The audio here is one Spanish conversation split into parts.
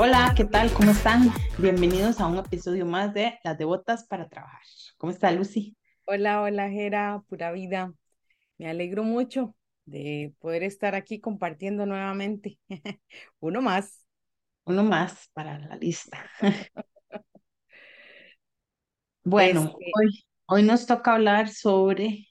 Hola, ¿qué tal? ¿Cómo están? Bienvenidos a un episodio más de Las Devotas para Trabajar. ¿Cómo está Lucy? Hola, hola, Jera, pura vida. Me alegro mucho de poder estar aquí compartiendo nuevamente. Uno más. Uno más para la lista. Bueno, Este, hoy, hoy nos toca hablar sobre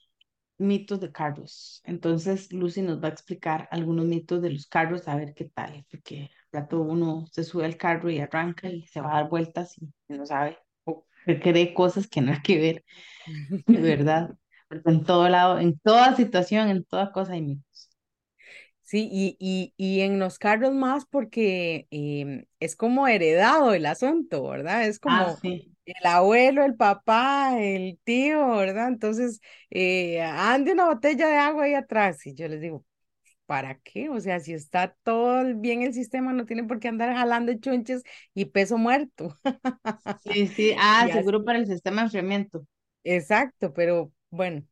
mitos de carros. Entonces, Lucy nos va a explicar algunos mitos de los carros, a ver qué tal, porque rato uno se sube al carro y arranca y se va a dar vueltas y no sabe, o cree cosas que no hay que ver, de verdad. Porque en todo lado, en toda situación, en toda cosa hay mitos. sí, y, y, y en los carros más porque em, es como heredado el asunto, ¿verdad? Es Ah, como sí. El abuelo, el papá, el tío, ¿verdad? Entonces, eh, ande una botella de agua ahí atrás. Y yo les digo, ¿para qué? O sea, si está todo bien el sistema, no tiene por qué andar jalando chunches y peso muerto. Sí, sí. Ah, seguro así, para el sistema de enfriamiento. exacto, pero bueno,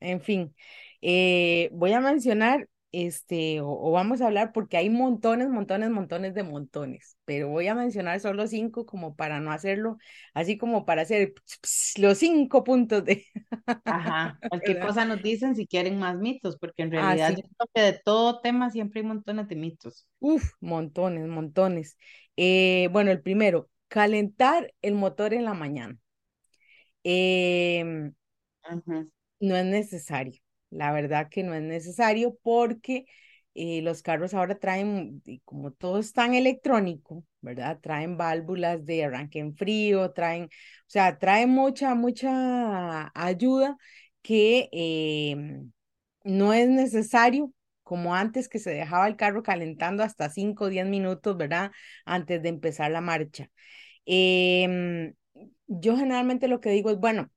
en fin, eh, voy a mencionar, este, o, o vamos a hablar porque hay montones, montones, montones de montones, pero voy a mencionar solo cinco como para no hacerlo, así como para hacer los cinco puntos de, Ajá. Cualquier ¿verdad? cosa nos dicen si quieren más mitos, porque en realidad yo Así, creo que de todo tema siempre hay montones de mitos. uff, montones, montones. Eh, bueno, el primero, calentar el motor en la mañana. Em, No es necesario, la verdad que no es necesario porque eh, los carros ahora traen, como todo es tan electrónico, ¿verdad? Traen válvulas de arranque en frío, traen, o sea, traen mucha, mucha ayuda que eh, no es necesario, como antes que se dejaba el carro calentando hasta 5 o 10 minutos, ¿verdad? Antes de empezar la marcha. Em, yo generalmente lo que digo es, bueno,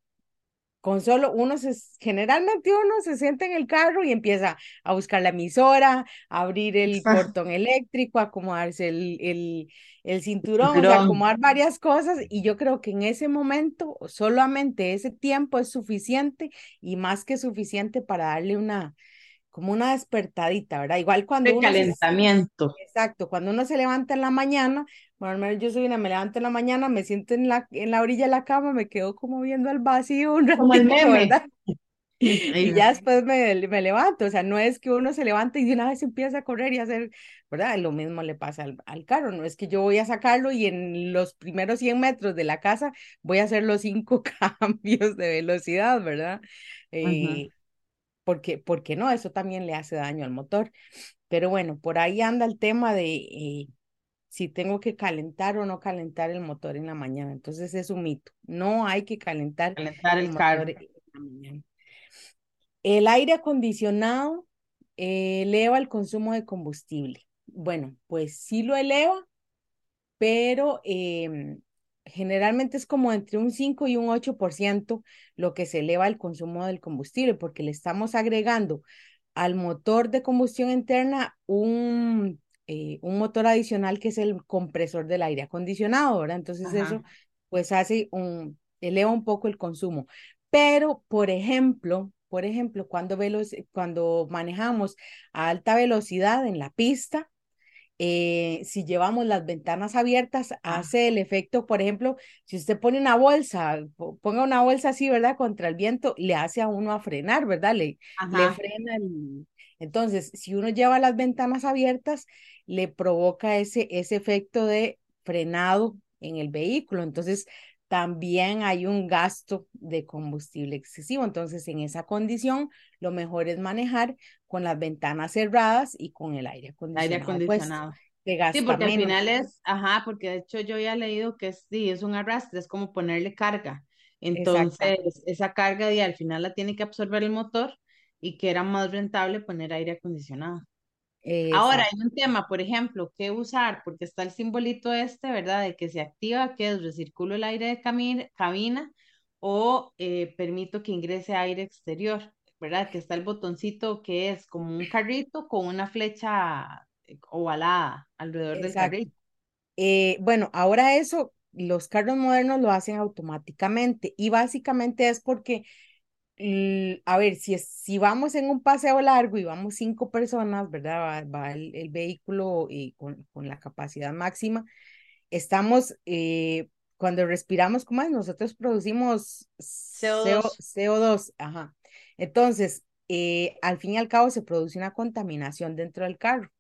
con solo uno se, generalmente uno se sienta en el carro y empieza a buscar la emisora, a abrir el portón eléctrico, a acomodarse el, el, el cinturón, o sea, acomodar varias cosas. Y yo creo que en ese momento, solamente ese tiempo es suficiente y más que suficiente para darle una, como una despertadita, ¿verdad? Igual cuando De uno se, calentamiento. exacto, cuando uno se levanta en la mañana, bueno, al menos yo soy una, me levanto en la mañana, me siento en la, en la orilla de la cama, me quedo como viendo al vacío un Como el meme. ¿verdad? Y ya después me, me levanto, o sea, no es que uno se levante y de una vez empieza a correr y a hacer, ¿verdad? Lo mismo le pasa al, al carro, no es que yo voy a sacarlo y en los primeros 100 metros de la casa voy a hacer los cinco cambios de velocidad, ¿verdad? Eh, porque, porque no, eso también le hace daño al motor. Pero bueno, por ahí anda el tema de eh, si tengo que calentar o no calentar el motor en la mañana. Entonces es un mito. No hay que calentar Calentar el el carro. motor en la mañana. El aire acondicionado eh, eleva el consumo de combustible. Bueno, pues sí lo eleva, pero em, generalmente es como entre un 5 y un 8% lo que se eleva el consumo del combustible, porque le estamos agregando al motor de combustión interna un, eh, un motor adicional que es el compresor del aire acondicionado, ¿verdad? Entonces eso pues hace un, eleva un poco el consumo. Pero, por ejemplo, por ejemplo, cuando, cuando manejamos a alta velocidad en la pista, eh, si llevamos las ventanas abiertas, Ah, hace el efecto, por ejemplo, si usted pone una bolsa, ponga una bolsa así, ¿verdad? Contra el viento, le hace a uno a frenar, ¿verdad? Le, le frena el... Entonces, si uno lleva las ventanas abiertas, le provoca ese, ese efecto de frenado en el vehículo. Entonces, también hay un gasto de combustible excesivo. Entonces, en esa condición, lo mejor es manejar con las ventanas cerradas y con el aire Aire acondicionado puesto, acondicionado. Sí, porque al final menos. es, ajá, porque de hecho yo ya he leído que es, sí, es un arrastre, es como ponerle carga. Entonces, esa carga y al final la tiene que absorber el motor y que era más rentable poner aire acondicionado. Ahora, hay un tema, por ejemplo, ¿qué usar? Porque está el simbolito este, ¿verdad? De que se activa, que es recirculo el aire de cabina o eh, permito que ingrese aire exterior, ¿verdad? Que está el botoncito que es como un carrito con una flecha eh, ovalada alrededor del Exacto. carrito. Eh, bueno, ahora eso, los carros modernos lo hacen automáticamente y básicamente es porque a ver, si, es, si vamos en un paseo largo y vamos cinco personas, ¿verdad? Va, el, vehículo y con, con, la capacidad máxima. Estamos, eh, cuando respiramos, ¿cómo es? Nosotros producimos CO2. CO2 ajá. Entonces, eh, al fin y al cabo se produce una contaminación dentro del carro.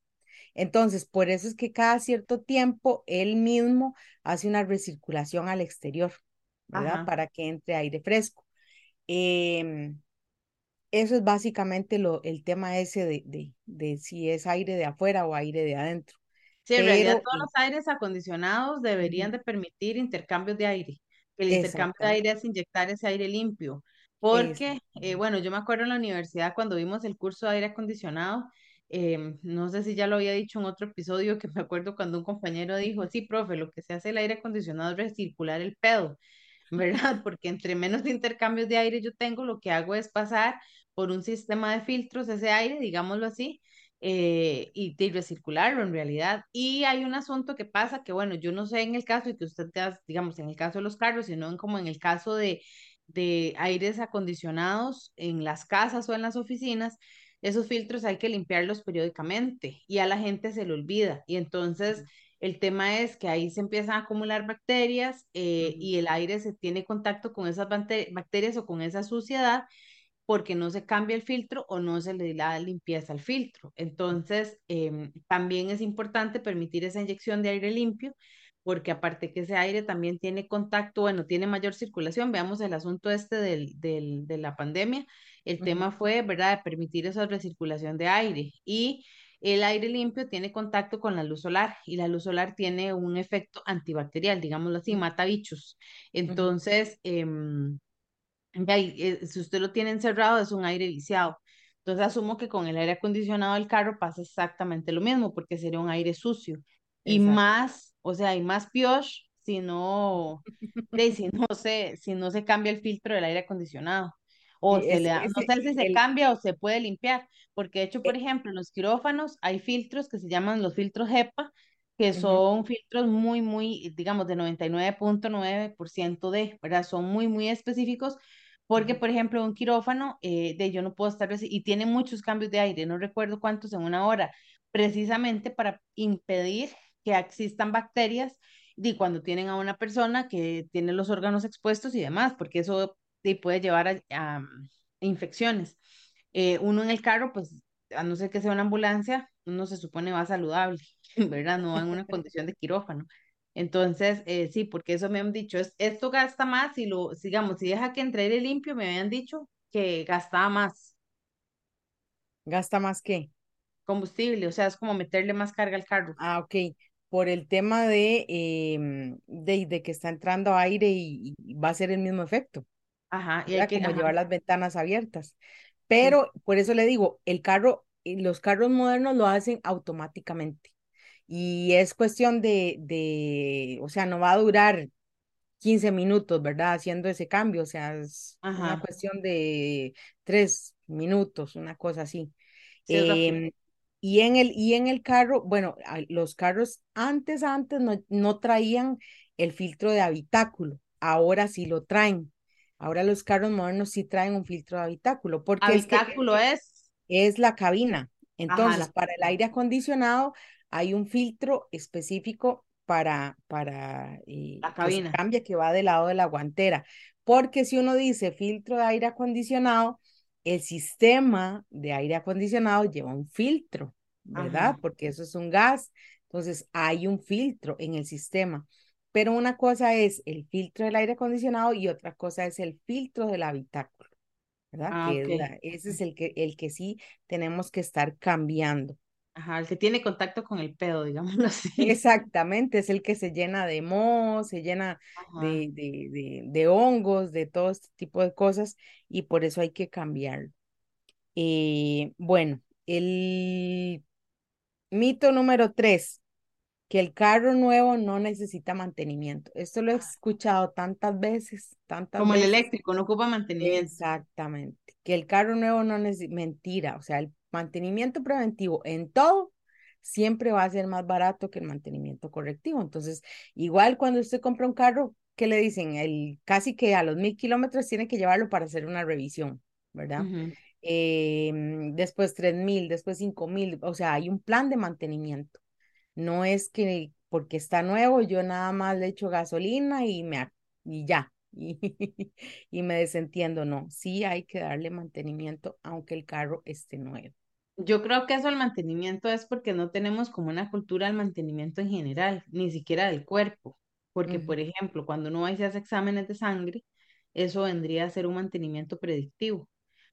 Entonces, por eso es que cada cierto tiempo él mismo hace una recirculación al exterior, ¿verdad? Para que entre aire fresco. Em, eso es básicamente lo, el tema ese de, de, de, si es aire de afuera o aire de adentro. Sí, en realidad todos los aires acondicionados deberían de permitir intercambios de aire. El intercambio de aire es inyectar ese aire limpio. Porque, eh, bueno, yo me acuerdo en la universidad cuando vimos el curso de aire acondicionado, em, no sé si ya lo había dicho en otro episodio, que me acuerdo cuando un compañero dijo, sí, profe, lo que se hace el aire acondicionado es recircular el pedo, ¿verdad? Porque entre menos intercambios de aire yo tengo, lo que hago es pasar por un sistema de filtros ese aire, digámoslo así, eh, y, y, recircularlo en realidad. Y hay un asunto que pasa que, bueno, yo no sé en el caso de que usted, digamos, en el caso de los carros, sino en, como en el caso de de aires acondicionados en las casas o en las oficinas, esos filtros hay que limpiarlos periódicamente y a la gente se le olvida. Y entonces el tema es que ahí se empiezan a acumular bacterias eh, y el aire se tiene contacto con esas bacterias o con esa suciedad porque no se cambia el filtro o no se le da limpieza al filtro. Entonces, em, también es importante permitir esa inyección de aire limpio porque aparte que ese aire también tiene contacto, bueno, tiene mayor circulación, veamos el asunto este del, del, de la pandemia, el tema fue, ¿verdad?, de permitir esa recirculación de aire y el aire limpio tiene contacto con la luz solar y la luz solar tiene un efecto antibacterial, digámoslo así, mata bichos. Entonces, eh, si usted lo tiene encerrado, es un aire viciado. Entonces asumo que con el aire acondicionado del carro pasa exactamente lo mismo, porque sería un aire sucio. Y más o sea, hay más pioche si no, si no se, si no se cambia el filtro del aire acondicionado. O se le da, no sé si se cambia o se puede limpiar, porque de hecho, por eh ejemplo, en los quirófanos hay filtros que se llaman los filtros HEPA, que son filtros muy, muy, digamos, de 99.9% de, ¿verdad? Son muy, muy específicos, porque, por ejemplo, un quirófano, eh, de yo no puedo estar, y tiene muchos cambios de aire, no recuerdo cuántos en una hora, precisamente para impedir que existan bacterias y cuando tienen a una persona que tiene los órganos expuestos y demás, porque eso puede llevar a, mm, infecciones. Eh, uno en el carro, pues, a no ser que sea una ambulancia, uno se supone va saludable, ¿verdad? No en una condición de quirófano. Entonces, eh, sí, porque eso me han dicho, es, esto gasta más y lo, sigamos, si deja que entre aire limpio, me habían dicho que gastaba más. ¿Gasta más qué? Combustible, o sea, es como meterle más carga al carro. Ah, ok por el tema de, em, de, de, que está entrando aire y, va a ser el mismo efecto. Ajá, y hay que como llevar las ventanas abiertas. Pero por eso le digo, el carro, eh, los carros modernos lo hacen automáticamente. Y es cuestión de, de, o sea, no va a durar 15 minutos, ¿verdad? Haciendo ese cambio, o sea, es una cuestión de tres minutos, una cosa así. Sí, y en el, y en el carro, bueno, los carros antes, antes no, no traían el filtro de habitáculo, ahora sí lo traen. Ahora los carros modernos sí traen un filtro de habitáculo. Porque habitáculo es, es? la cabina. Entonces, para el aire acondicionado hay un filtro específico para, para eh, la cabina. que cambia, que va del lado de la guantera. Porque si uno dice filtro de aire acondicionado, el sistema de aire acondicionado lleva un filtro, ¿verdad? Porque eso es un gas. Entonces, hay un filtro en el sistema. Pero una cosa es el filtro del aire acondicionado y otra cosa es el filtro del habitáculo, ¿verdad? Ah, ese es el que, el que sí tenemos que estar cambiando. Ajá, el que tiene contacto con el pedo, digámoslo así. Exactamente, es el que se llena de moho, se llena de, de, de, hongos, de todo este tipo de cosas, y por eso hay que cambiarlo. Eh, bueno, el mito número tres, que el carro nuevo no necesita mantenimiento. Esto lo he escuchado tantas veces, tantas Como el eléctrico, no ocupa mantenimiento. Exactamente, que el carro nuevo no necesita, mentira, o sea, el mantenimiento preventivo en todo siempre va a ser más barato que el mantenimiento correctivo. Entonces, igual cuando usted compra un carro, ¿qué le dicen? El, casi que a los mil kilómetros tiene que llevarlo para hacer una revisión. ¿verdad? Em, después 3.000, después 5.000, o sea, hay un plan de mantenimiento. No es que porque está nuevo yo nada más le echo gasolina y, me, y ya, y, y me desentiendo, no, sí hay que darle mantenimiento aunque el carro esté nuevo. Yo creo que eso el mantenimiento es porque no tenemos como una cultura del mantenimiento en general, ni siquiera del cuerpo. Porque, por ejemplo, cuando uno va y se hace exámenes de sangre, eso vendría a ser un mantenimiento predictivo.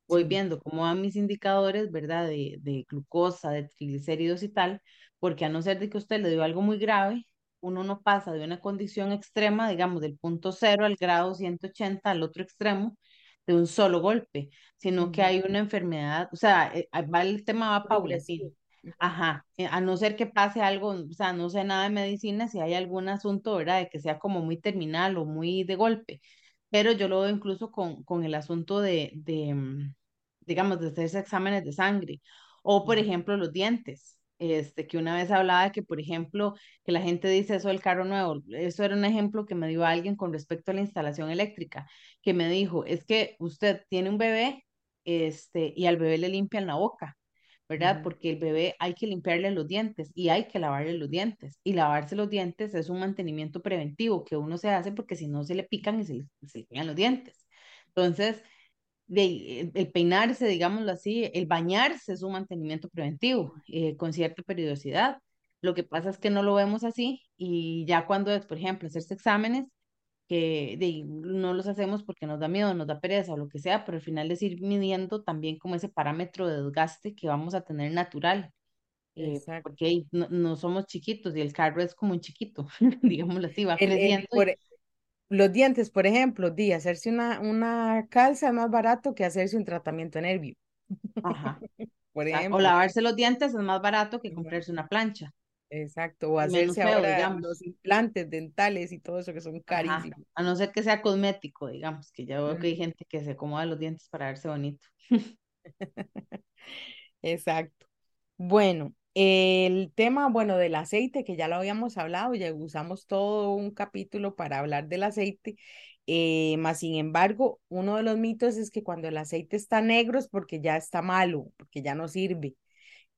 Voy Sí. viendo cómo van mis indicadores, ¿verdad? De, de glucosa, de triglicéridos y tal, porque a no ser de que usted le dio algo muy grave, uno no pasa de una condición extrema, digamos, del punto cero al grado 180 al otro extremo, de un solo golpe sino que hay una enfermedad, o sea, eh, ah, va, el tema va paulatino. Ajá, eh, a no ser que pase algo, o sea, no sé nada de medicina, si hay algún asunto, ¿verdad? De que sea como muy terminal o muy de golpe, pero yo lo veo incluso con, con el asunto de, de, mm, digamos, de hacerse exámenes de sangre, o por ejemplo los dientes, este, que una vez hablaba de que, por ejemplo, que la gente dice eso del carro nuevo, eso era un ejemplo que me dio alguien con respecto a la instalación eléctrica, que me dijo, es que usted tiene un bebé este, y al bebé le limpian la boca, ¿verdad? Porque el bebé hay que limpiarle los dientes y hay que lavarle los dientes. Y lavarse los dientes es un mantenimiento preventivo que uno se hace porque si no se le pican y se le, se le pegan los dientes. Entonces, de, el, el peinarse, digámoslo así, el bañarse es un mantenimiento preventivo eh, con cierta periodicidad. Lo que pasa es que no lo vemos así y ya cuando es, por ejemplo, hacerse exámenes, que de, no los hacemos porque nos da miedo, nos da pereza o lo que sea, pero al final es ir midiendo también como ese parámetro de desgaste que vamos a tener natural, eh, porque no, no somos chiquitos y el carro es como un chiquito, digámoslo así, va El, el, creciendo por, y, los dientes, por ejemplo, di, hacerse una, una calza es más barato que hacerse un tratamiento nervio, ajá, por sa- o ejemplo. lavarse los dientes es más barato que comprarse una plancha Exacto, o hacerse feo, ahora los digamos. implantes dentales y todo eso que son Ajá, carísimos. a no ser que sea cosmético, digamos, que ya veo que hay gente que se acomoda los dientes para verse bonito. Exacto. Bueno, el tema, bueno, del aceite, que ya lo habíamos hablado, ya usamos todo un capítulo para hablar del aceite, eh, más sin embargo, uno de los mitos es que cuando el aceite está negro es porque ya está malo, porque ya no sirve.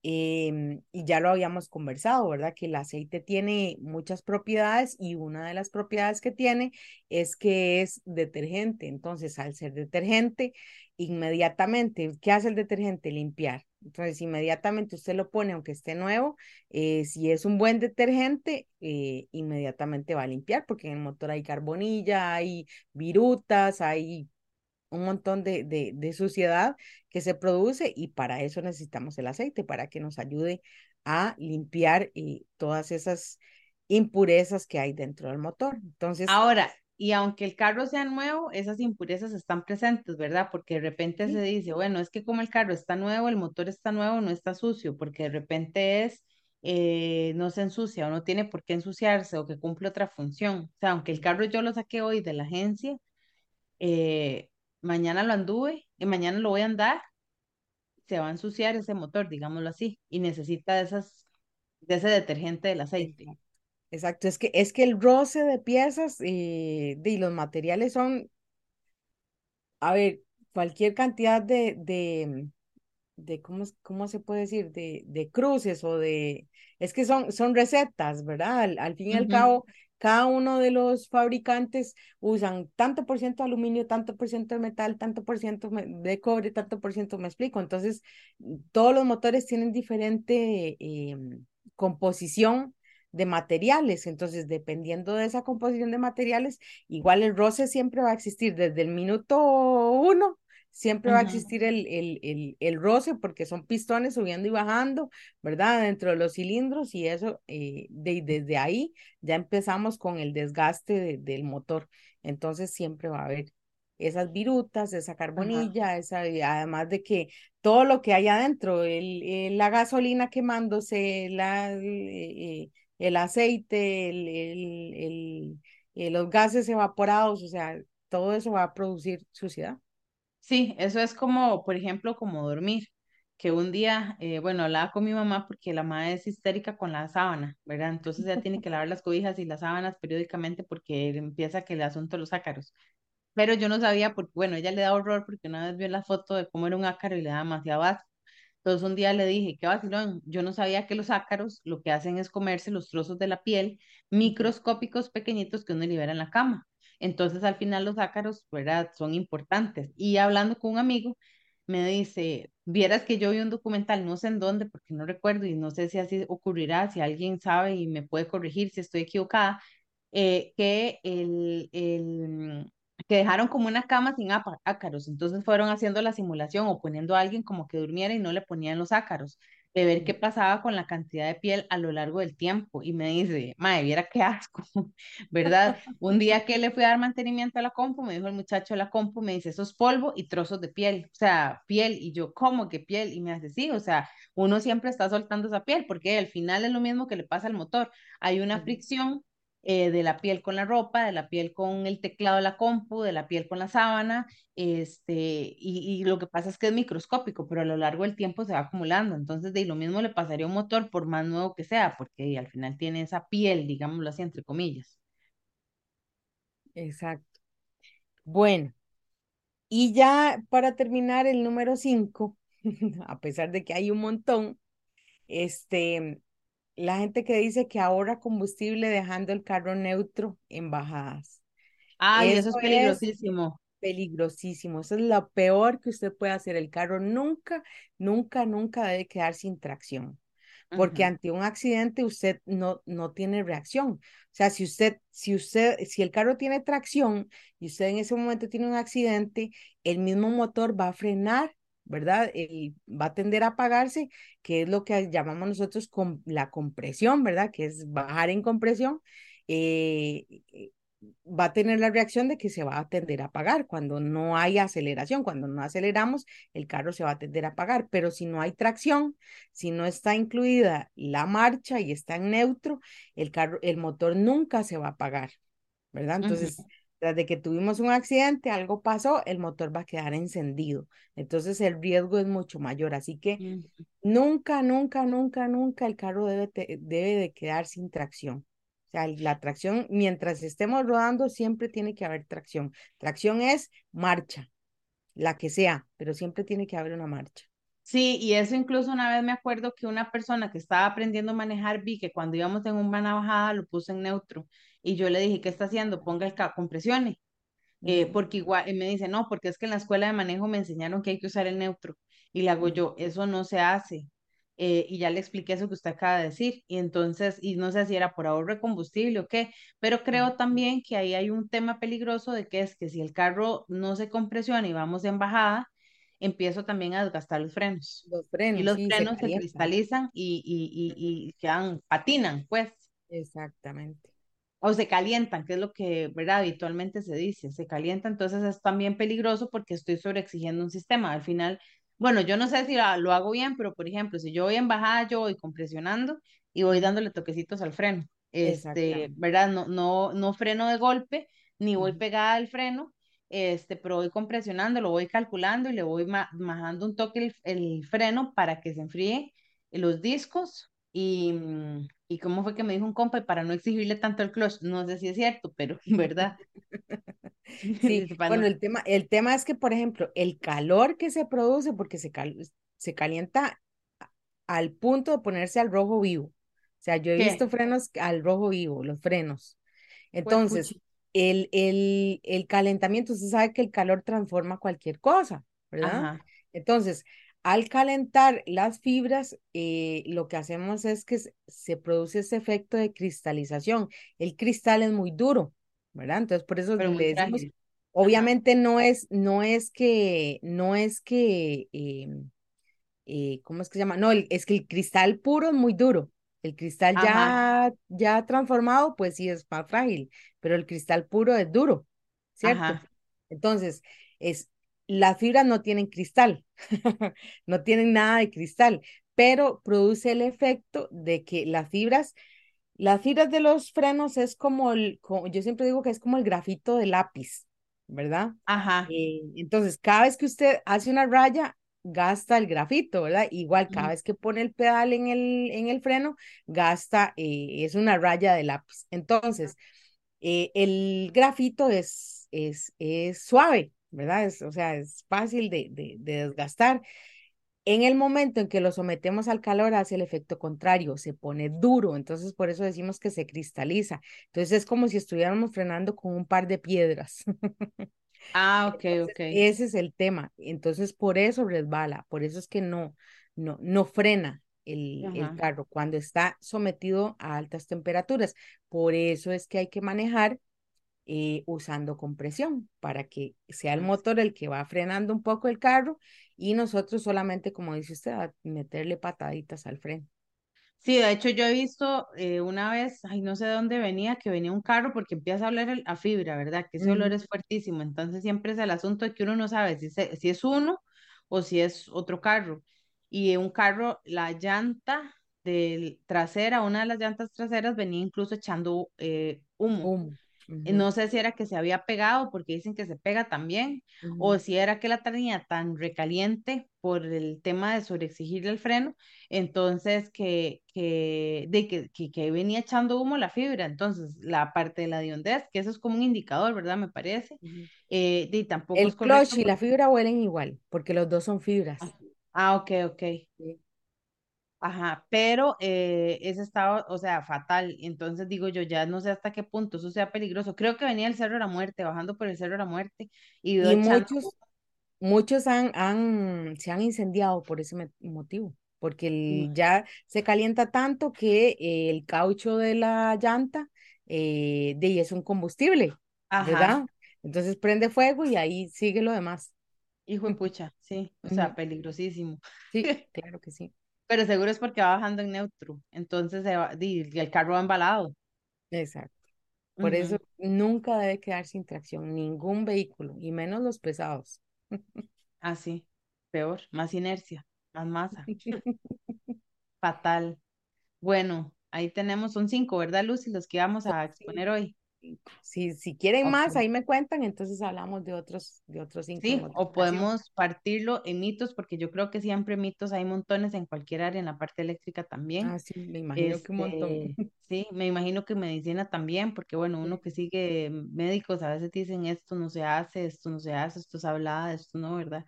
Em, y ya lo habíamos conversado, ¿verdad? Que el aceite tiene muchas propiedades y una de las propiedades que tiene es que es detergente. Entonces, al ser detergente, inmediatamente, ¿qué hace el detergente? Limpiar. Entonces, inmediatamente usted lo pone, aunque esté nuevo, eh, si es un buen detergente, eh, inmediatamente va a limpiar, porque en el motor hay carbonilla, hay virutas, hay un montón de, de, suciedad que se produce y para eso necesitamos el aceite, para que nos ayude a limpiar eh, todas esas impurezas que hay dentro del motor. Entonces, Ahora, y aunque el carro sea nuevo, esas impurezas están presentes, ¿verdad? Porque de repente se sí, dice, bueno, es que como el carro está nuevo, el motor está nuevo, no está sucio, porque de repente es, eh, no se ensucia o no tiene por qué ensuciarse o que cumple otra función. O sea, aunque el carro yo lo saqué hoy de la agencia, eh, mañana lo anduve y mañana lo voy a andar, se va a ensuciar ese motor, digámoslo así, y necesita de esas, de ese detergente del aceite. Exacto. Es que, es que el roce de piezas de, y los materiales son, a ver, cualquier cantidad de, de, de ¿cómo, es- cómo se puede decir? De, de cruces o de, es que son, son recetas, ¿verdad? Al, al fin y al cabo, cada uno de los fabricantes usan tanto por ciento de aluminio, tanto por ciento de metal, tanto por ciento de cobre, tanto por ciento, me explico. Entonces, todos los motores tienen diferente eh, composición de materiales. Entonces, dependiendo de esa composición de materiales, igual el roce siempre va a existir desde el minuto uno siempre va a existir el, el, el, el roce porque son pistones subiendo y bajando, ¿verdad? Dentro de los cilindros y eso, eh, de, desde ahí ya empezamos con el desgaste de, del motor. Entonces siempre va a haber esas virutas, esa Ajá. carbonilla, esa, además de que todo lo que hay adentro, el, el- la gasolina quemándose, la, eh, el aceite, el, el, el, eh, los gases evaporados, o sea, todo eso va a producir suciedad. Sí, eso es como, por ejemplo, como dormir, que un día, eh, bueno, hablaba con mi mamá porque la mamá es histérica con la sábana, ¿verdad? Entonces ella tiene que lavar las cobijas y las sábanas periódicamente porque empieza que el asunto de los ácaros. pero yo no sabía, porque bueno, ella le da horror porque una vez vio la foto de cómo era un ácaro y le da demasiado asco. Entonces un día le dije, qué vacilón, yo no sabía que los ácaros lo que hacen es comerse los trozos de la piel microscópicos pequeñitos que uno libera en la cama. Entonces al final los ácaros, ¿verdad? Son importantes. Y hablando con un amigo, me dice, vieras que yo vi un documental, no sé en dónde, porque no recuerdo y no sé si así ocurrirá, si alguien sabe y me puede corregir si estoy equivocada, eh, que el, que dejaron como una cama sin ácaros, entonces fueron haciendo la simulación o poniendo a alguien como que durmiera y no le ponían los ácaros, de ver qué pasaba con la cantidad de piel a lo largo del tiempo. Y me dice, madre, viera qué asco, ¿verdad? Un día que le fui a dar mantenimiento a la compu, me dijo el muchacho de la compu, me dice, eso es polvo y trozos de piel, o sea, piel, y yo, ¿cómo que piel? Y me hace, sí, o sea, uno siempre está soltando esa piel, porque al final es lo mismo que le pasa al motor, hay una fricción eh, de la piel con la ropa, de la piel con el teclado de la compu, de la piel con la sábana, este, y, lo que pasa es que es microscópico, pero a lo largo del tiempo se va acumulando. Entonces, de lo mismo le pasaría a un motor por más nuevo que sea, porque al final tiene esa piel, digámoslo así, entre comillas. Exacto. Bueno, y ya para terminar el número cinco, a pesar de que hay un montón, este, la gente que dice que ahorra combustible dejando el carro neutro en bajadas. Ay, Eso eso es es peligrosísimo. peligrosísimo. Eso es lo peor que usted puede hacer. El carro nunca, nunca, nunca debe quedar sin tracción, porque ante un accidente usted no, no tiene reacción. O sea, si usted, si usted, si el carro tiene tracción y usted en ese momento tiene un accidente, el mismo motor va a frenar. ¿Verdad? El- va a tender a apagarse, que es lo que llamamos nosotros con la compresión, ¿verdad? Que es bajar en compresión. Eh, va a tener la reacción de que se va a tender a apagar cuando no hay aceleración. Cuando no aceleramos, el carro se va a tender a apagar. Pero si no hay tracción, si no está incluida la marcha y está en neutro, el carro, el motor nunca se va a apagar, ¿verdad? Entonces, tras de que tuvimos un accidente, algo pasó, el motor va a quedar encendido. Entonces, el riesgo es mucho mayor. Así que. Nunca, nunca, nunca, nunca el carro debe, te- debe de quedar sin tracción. O sea, la tracción, mientras estemos rodando, siempre tiene que haber tracción. Tracción es marcha, la que sea, pero siempre tiene que haber una marcha. Sí, y eso incluso una vez me acuerdo que una persona que estaba aprendiendo a manejar vi que cuando íbamos en una bajada lo puso en neutro y yo le dije, ¿qué está haciendo? Ponga el ca- compresione. eh, porque igual, y me dice, no, porque es que en la escuela de manejo me enseñaron que hay que usar el neutro. Y le hago yo, eso no se hace. Eh, y ya le expliqué eso que usted acaba de decir. Y entonces, y no sé si era por ahorro de combustible o qué, pero creo también que ahí hay un tema peligroso de que es que si el carro no se compresiona y vamos en bajada, empiezo también a desgastar los frenos. Los Y frenos, los sí, se frenos se cristalizan y, y, y, y quedan, patinan, pues Exactamente. O se calientan, que es lo que, ¿verdad? Habitualmente se dice, se calienta, entonces es también peligroso porque estoy sobreexigiendo un sistema. Al final, bueno, yo no sé si lo hago bien, pero por ejemplo, si yo voy en bajada, yo voy compresionando y voy dándole toquecitos al freno, este. ¿verdad? No, no, no freno de golpe, ni voy pegada al freno, este, pero voy compresionando, lo voy calculando y le voy majando un toque el, el freno para que se enfríe los discos y, mm, y cómo fue que me dijo un compa, y para no exigirle tanto el clutch, no sé si es cierto, pero ¿verdad? Sí, bueno, no- el tema, el tema es que, por ejemplo, el calor que se produce, porque se, cal- se calienta al punto de ponerse al rojo vivo. O sea, yo he ¿Qué? visto frenos al rojo vivo, los frenos. Entonces, el, el, el calentamiento, usted sabe que el calor transforma cualquier cosa, ¿verdad? Ajá, Entonces, al calentar las fibras, eh, lo que hacemos es que se produce ese efecto de cristalización. El cristal es muy duro, ¿verdad? Entonces, por eso pero le decimos. Ajá, obviamente no es, no es que, no es que, em, eh, ¿cómo es que se llama? No, el- es que el cristal puro es muy duro. El cristal ajá, ya, ya transformado, pues sí es más frágil, pero el cristal puro es duro, ¿cierto? ajá, Entonces, es, las fibras no tienen cristal, no tienen nada de cristal, pero produce el efecto de que las fibras, las fibras de los frenos es como el, yo siempre digo que es como el grafito de lápiz, ¿verdad? ajá. Eh, entonces, cada vez que usted hace una raya, gasta el grafito, ¿verdad? Igual, cada vez que pone el pedal en el, en el freno, gasta, eh, es una raya de lápiz. Entonces, eh, el grafito es es, es suave, ¿verdad? Es, o sea, es fácil de, de, de desgastar. En el momento en que lo sometemos al calor hace el efecto contrario, se pone duro, entonces por eso decimos que se cristaliza. Entonces es como si estuviéramos frenando con un par de piedras. Ah, ok, Entonces, ok. ese es el tema. Entonces por eso resbala, por eso es que no, no, no frena el, el carro cuando está sometido a altas temperaturas. Por eso es que hay que manejar eh, usando compresión para que sea el motor el que va frenando un poco el carro y nosotros solamente, como dice usted, a meterle pataditas al freno. Sí, de hecho yo he visto eh, una vez, ay, no sé de dónde venía, que venía un carro porque empieza a oler el- a fibra, ¿verdad? Que ese olor es fuertísimo. Entonces siempre es el asunto de que uno no sabe si, se- si es uno o si es otro carro. Y un carro, la llanta del trasera, una de las llantas traseras venía incluso echando eh, humo. humo, No sé si era que se había pegado, porque dicen que se pega también, o si era que la tenía tan recaliente por el tema de sobreexigirle el freno, entonces que, que, de que, que, que venía echando humo la fibra. Entonces, la parte de la hondez, que eso es como un indicador, ¿verdad? Me parece. ujú. Eh, y tampoco es El correcto clutch y la fibra huelen igual, porque los dos son Ah, fibras. ah, ok, ok. Sí. Ajá, pero eh, ese estaba, o sea, fatal. Entonces digo yo, ya no sé hasta qué punto eso sea peligroso. Creo que venía el Cerro de la Muerte, bajando por el Cerro de la Muerte, y Y muchos, muchos han, han, se han incendiado por ese motivo, porque el- ya se calienta tanto que eh, el caucho de la llanta eh, de ahí es un combustible, Ajá, ¿verdad? Entonces prende fuego y ahí sigue lo demás. hijo de pucha, sí, o sea, peligrosísimo. Sí, claro que sí. Pero seguro es porque va bajando en neutro, entonces se va, y el carro va embalado. Exacto. Por eso nunca debe quedar sin tracción ningún vehículo, y menos los pesados. Así, peor, más inercia, más masa, fatal. Bueno, ahí tenemos, son cinco, ¿verdad, Lucy? Los que vamos a exponer hoy. Si, si quieren más, ahí me cuentan, entonces hablamos de otros, de otros Sí, o podemos partirlo en mitos, porque yo creo que siempre mitos hay montones en cualquier área, en la parte eléctrica también. Ah, sí, me imagino que un montón. Este, sí, me imagino que medicina también, porque bueno, uno que sigue médicos a veces dicen esto no se hace, esto no se hace, esto es hablada, esto no, ¿verdad?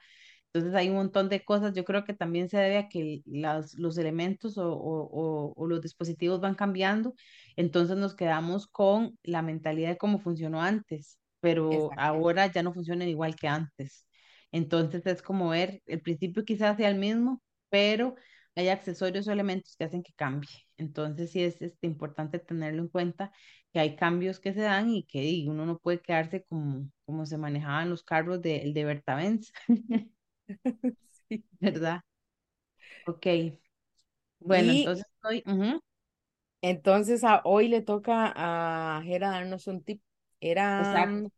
Entonces hay un montón de cosas. Yo creo que también se debe a que las, los elementos o, o, o, o los dispositivos van cambiando. Entonces nos quedamos con la mentalidad de cómo funcionó antes, pero ahora ya no funcionan igual que antes. Entonces es como ver, el principio quizás sea el mismo, pero hay accesorios o elementos que hacen que cambie. Entonces sí es este, importante tenerlo en cuenta que hay cambios que se dan y que y uno no puede quedarse como, como se manejaban los carros de, el de Berta-Benz. Sí. ¿verdad? Ok, bueno, Y entonces hoy, entonces a, hoy le toca a Jera darnos un tip. Era, exacto,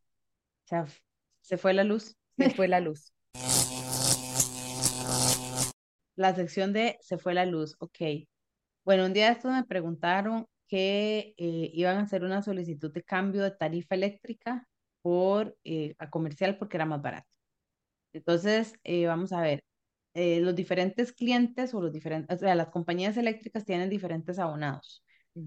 se, fue la luz. se fue la luz. La sección de se fue la luz, ok. Bueno, un día de estos me preguntaron que eh, iban a hacer una solicitud de cambio de tarifa eléctrica por eh, a comercial porque era más barato. Entonces, eh, vamos a ver, eh, los diferentes clientes o los diferentes, o sea, las compañías eléctricas tienen diferentes abonados.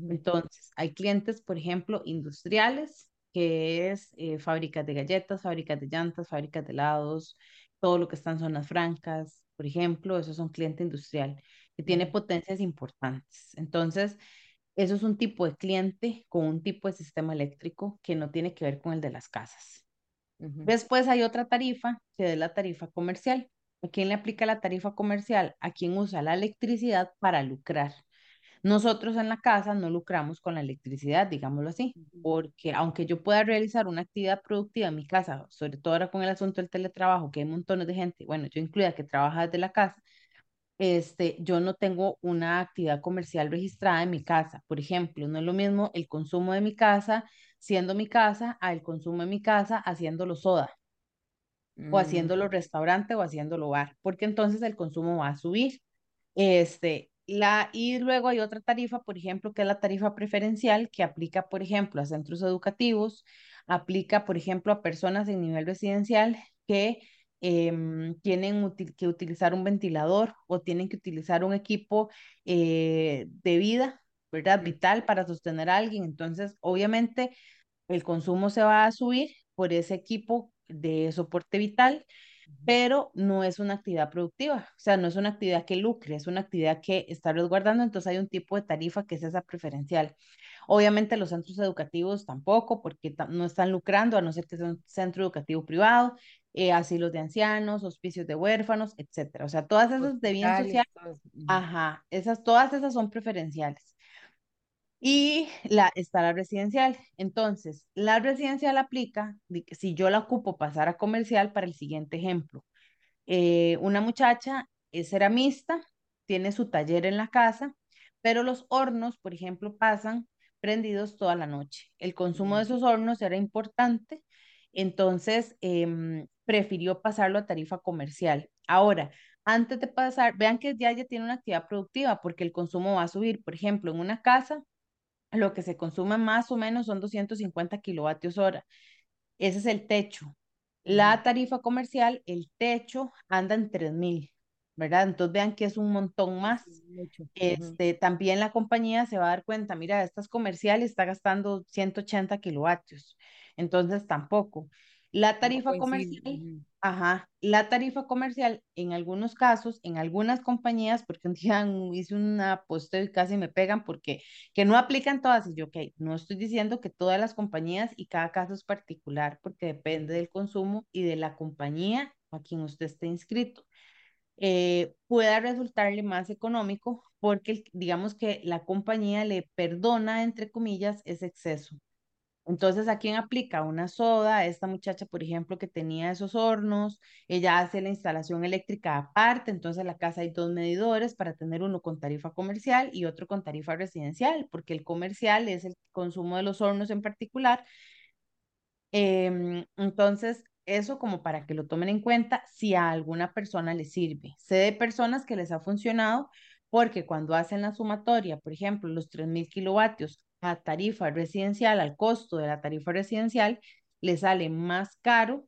Entonces, hay clientes, por ejemplo, industriales, que es eh, fábricas de galletas, fábricas de llantas, fábricas de helados, todo lo que está en zonas francas, por ejemplo, esos son cliente industrial, que tiene potencias importantes. Entonces, eso es un tipo de cliente con un tipo de sistema eléctrico que no tiene que ver con el de las casas. Después hay otra tarifa, que es la tarifa comercial. ¿A quién le aplica la tarifa comercial? A quien usa la electricidad para lucrar. Nosotros en la casa no lucramos con la electricidad, digámoslo así, porque aunque yo pueda realizar una actividad productiva en mi casa, sobre todo ahora con el asunto del teletrabajo, que hay montones de gente, bueno, yo incluida que trabaja desde la casa, este, yo no tengo una actividad comercial registrada en mi casa. Por ejemplo, no es lo mismo el consumo de mi casa siendo mi casa a el consumo de mi casa haciéndolo soda o mm, haciéndolo restaurante o haciéndolo bar, porque entonces el consumo va a subir. Este, la, y luego hay otra tarifa, por ejemplo, que es la tarifa preferencial, que aplica, por ejemplo, a centros educativos, aplica, por ejemplo, a personas en nivel residencial que em, tienen que utilizar un ventilador o tienen que utilizar un equipo eh, de vida, ¿verdad? Vital para sostener a alguien. Entonces, obviamente, el consumo se va a subir por ese equipo de soporte vital, pero no es una actividad productiva, o sea, no es una actividad que lucre, es una actividad que está resguardando, entonces hay un tipo de tarifa que es esa preferencial. Obviamente los centros educativos tampoco, porque no están lucrando, a no ser que sea un centro educativo privado, eh, asilos de ancianos, hospicios de huérfanos, etcétera. O sea, todas esas de bien social, ajá, esas, todas esas son preferenciales. Y la, está la residencial. Entonces, la residencial aplica, si yo la ocupo pasar a comercial para el siguiente ejemplo. Eh, una muchacha es ceramista, tiene su taller en la casa, pero los hornos, por ejemplo, pasan prendidos toda la noche. El consumo de esos hornos era importante, entonces em, prefirió pasarlo a tarifa comercial. Ahora, antes de pasar, vean que ya ya tiene una actividad productiva porque el consumo va a subir. Por ejemplo, en una casa, lo que se consume más o menos son 250 kilovatios hora. Ese es el techo. La tarifa comercial, el techo anda en 3000, ¿verdad? Entonces vean que es un montón más. Este, También la compañía se va a dar cuenta, mira, estas comerciales está gastando 180 kilovatios, entonces tampoco. La tarifa comercial, ajá, la tarifa comercial en algunos casos, en algunas compañías, porque un día hice una posteo y casi me pegan porque que no aplican todas, y yo, ok, no estoy diciendo que todas las compañías y cada caso es particular, porque depende del consumo y de la compañía a quien usted esté inscrito. Eh, pueda resultarle más económico porque digamos que la compañía le perdona, entre comillas, ese exceso. Entonces, ¿a quién aplica? Una soda, esta muchacha, por ejemplo, que tenía esos hornos, ella hace la instalación eléctrica aparte, entonces en la casa hay dos medidores para tener uno con tarifa comercial y otro con tarifa residencial, porque el comercial es el consumo de los hornos en particular. Em, entonces, eso como para que lo tomen en cuenta si a alguna persona le sirve. Sé de personas que les ha funcionado porque cuando hacen la sumatoria, por ejemplo, los 3.000 kilovatios tarifa residencial, al costo de la tarifa residencial, le sale más caro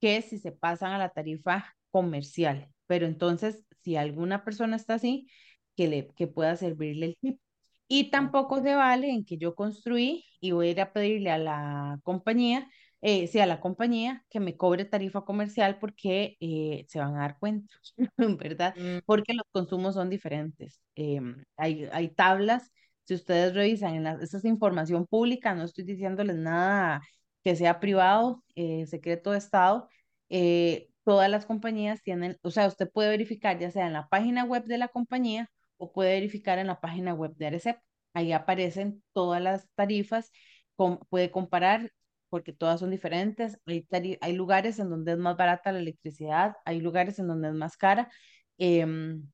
que si se pasan a la tarifa comercial. Pero entonces, si alguna persona está así, que, le, que pueda servirle el tip. Y tampoco se vale en que yo construí y voy a ir a pedirle a la compañía, eh, sí, a la compañía que me cobre tarifa comercial porque eh, se van a dar cuenta, ¿verdad? Mm. Porque los consumos son diferentes. Em, hay, hay tablas si ustedes revisan, en la, esa es información pública, no estoy diciéndoles nada que sea privado, eh, secreto de Estado. Eh, todas las compañías tienen, o sea, usted puede verificar ya sea en la página web de la compañía o puede verificar en la página web de ARECEP. Ahí aparecen todas las tarifas, puede comparar porque todas son diferentes. Hay, hay, lugares en donde es más barata la electricidad, hay lugares en donde es más cara. Em,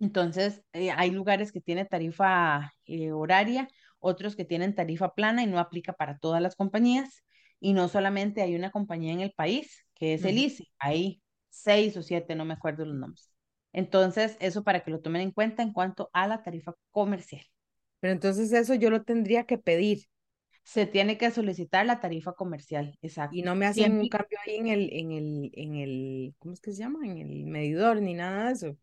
entonces, eh, hay lugares que tienen tarifa eh, horaria, otros que tienen tarifa plana y no aplica para todas las compañías. Y no solamente hay una compañía en el país, que es el ICE, hay seis o siete, no me acuerdo los nombres. Entonces, eso para que lo tomen en cuenta en cuanto a la tarifa comercial. Pero entonces eso yo lo tendría que pedir. Se tiene que solicitar la tarifa comercial, exacto. Y no me hacen un cambio ahí en el, en el, en el, ¿cómo es que se llama? En el medidor ni nada de eso.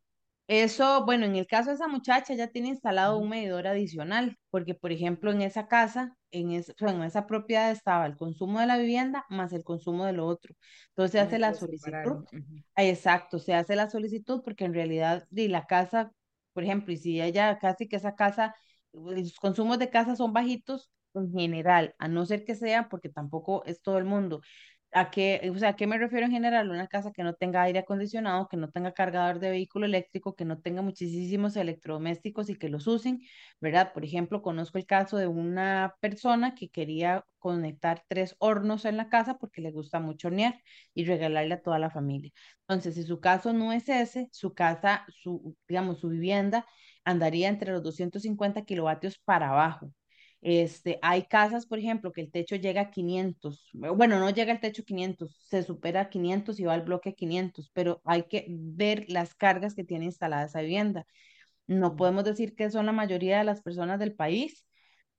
Eso, bueno, en el caso de esa muchacha ya tiene instalado un medidor adicional, porque por ejemplo en esa casa, en, en esa propiedad estaba el consumo de la vivienda más el consumo de lo otro. Entonces se hace la solicitud. Exacto, se hace la solicitud porque en realidad de la casa, por ejemplo, y si ella casi que esa casa, los consumos de casa son bajitos en general, a no ser que sea porque tampoco es todo el mundo ¿A qué, o sea, ¿a qué me refiero en general? Una casa que no tenga aire acondicionado, que no tenga cargador de vehículo eléctrico, que no tenga muchísimos electrodomésticos y que los usen, ¿verdad? Por ejemplo, conozco el caso de una persona que quería conectar tres hornos en la casa porque le gusta mucho hornear y regalarle a toda la familia. Entonces, si su caso no es ese, su casa, su, digamos, su vivienda andaría entre los 250 kilovatios para abajo. Este, hay casas, por ejemplo, que el techo llega a 500, bueno, no llega al techo 500, se supera a 500 y va al bloque 500, pero hay que ver las cargas que tiene instalada esa vivienda. No podemos decir que son la mayoría de las personas del país,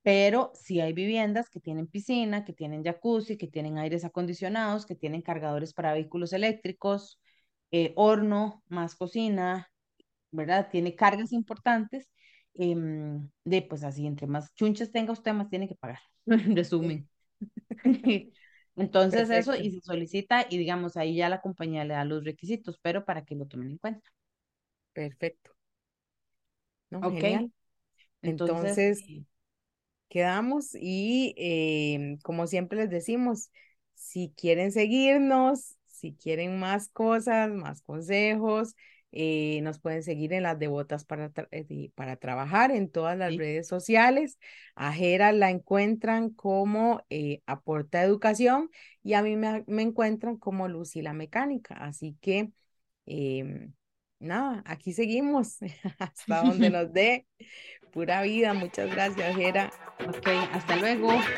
pero sí hay viviendas que tienen piscina, que tienen jacuzzi, que tienen aires acondicionados, que tienen cargadores para vehículos eléctricos, eh, horno, más cocina, ¿verdad? Tiene cargas importantes Em, de pues así, entre más chunches tenga usted, más tiene que pagar, en resumen. Entonces eso Perfecto, y se solicita y digamos ahí ya la compañía le da los requisitos, pero para que lo tomen en cuenta. perfecto. ¿No? Ok, Genial. entonces, Entonces, eh, quedamos y em, como siempre les decimos, si quieren seguirnos, si quieren más cosas, más consejos, eh, nos pueden seguir en las devotas para, tra- eh, para trabajar en todas las sí, redes sociales. A Jera la encuentran como eh, Aporta Educación y a mí me, me encuentran como Lucy la Mecánica. Así que, em, nada, aquí seguimos hasta donde nos dé. Pura vida, muchas gracias, Jera. ok, hasta luego.